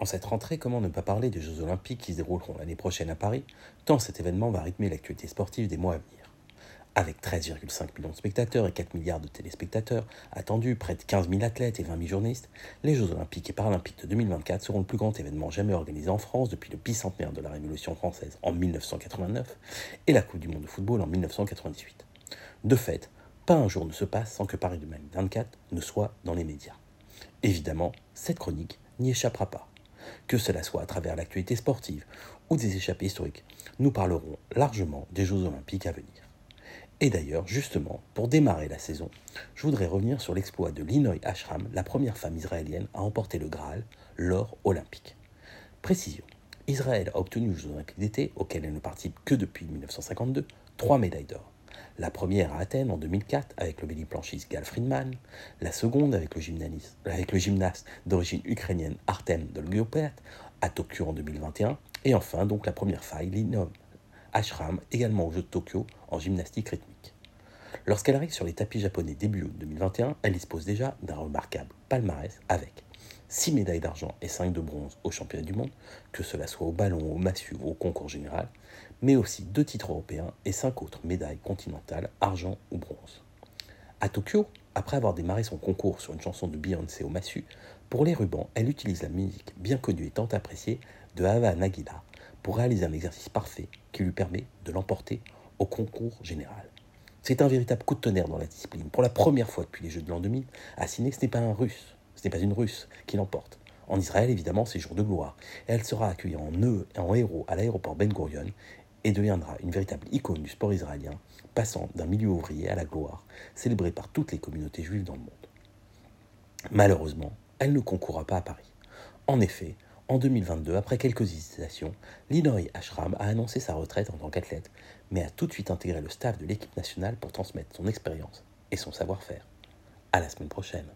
En cette rentrée, comment ne pas parler des Jeux Olympiques qui se dérouleront l'année prochaine à Paris, tant cet événement va rythmer l'actualité sportive des mois à venir? Avec 13,5 millions de spectateurs et 4 milliards de téléspectateurs attendus, près de 15 000 athlètes et 20 000 journalistes, les Jeux Olympiques et Paralympiques de 2024 seront le plus grand événement jamais organisé en France depuis le bicentenaire de la Révolution française en 1989 et la Coupe du Monde de football en 1998. De fait, pas un jour ne se passe sans que Paris 2024 ne soit dans les médias. Évidemment, cette chronique n'y échappera pas que cela soit à travers l'actualité sportive ou des échappées historiques, nous parlerons largement des Jeux olympiques à venir. Et d'ailleurs, justement, pour démarrer la saison, je voudrais revenir sur l'exploit de Linoy Ashram, la première femme israélienne à emporter le Graal, l'or olympique. Précision, Israël a obtenu aux Jeux olympiques d'été, auxquels elle ne participe que depuis 1952, trois médailles d'or. La première à Athènes en 2004 avec le planchiste Gal Friedman, la seconde avec le, gymnaste d'origine ukrainienne Artem Dolgopet à Tokyo en 2021, et enfin donc la première faille, Linom Ashram, également aux Jeux de Tokyo en gymnastique rythmique. Lorsqu'elle arrive sur les tapis japonais début août 2021, elle dispose déjà d'un remarquable palmarès avec 6 médailles d'argent et 5 de bronze aux championnats du monde, que cela soit au ballon, au massue ou au concours général, mais aussi deux titres européens et cinq autres médailles continentales, argent ou bronze. À Tokyo, après avoir démarré son concours sur une chanson de Beyoncé au massue, pour les rubans, elle utilise la musique bien connue et tant appréciée de Hava Nagila pour réaliser un exercice parfait qui lui permet de l'emporter au concours général. C'est un véritable coup de tonnerre dans la discipline. Pour la première fois depuis les Jeux de l'an 2000, Assine, ce n'est pas un russe, ce n'est pas une russe qui l'emporte. En Israël, évidemment, c'est jour de gloire. elle sera accueillie en, et en héros à l'aéroport Ben Gurion et deviendra une véritable icône du sport israélien, passant d'un milieu ouvrier à la gloire, célébrée par toutes les communautés juives dans le monde. Malheureusement, elle ne concourra pas à Paris. En effet, en 2022, après quelques hésitations, Linoy Ashram a annoncé sa retraite en tant qu'athlète, mais a tout de suite intégré le staff de l'équipe nationale pour transmettre son expérience et son savoir-faire. À la semaine prochaine.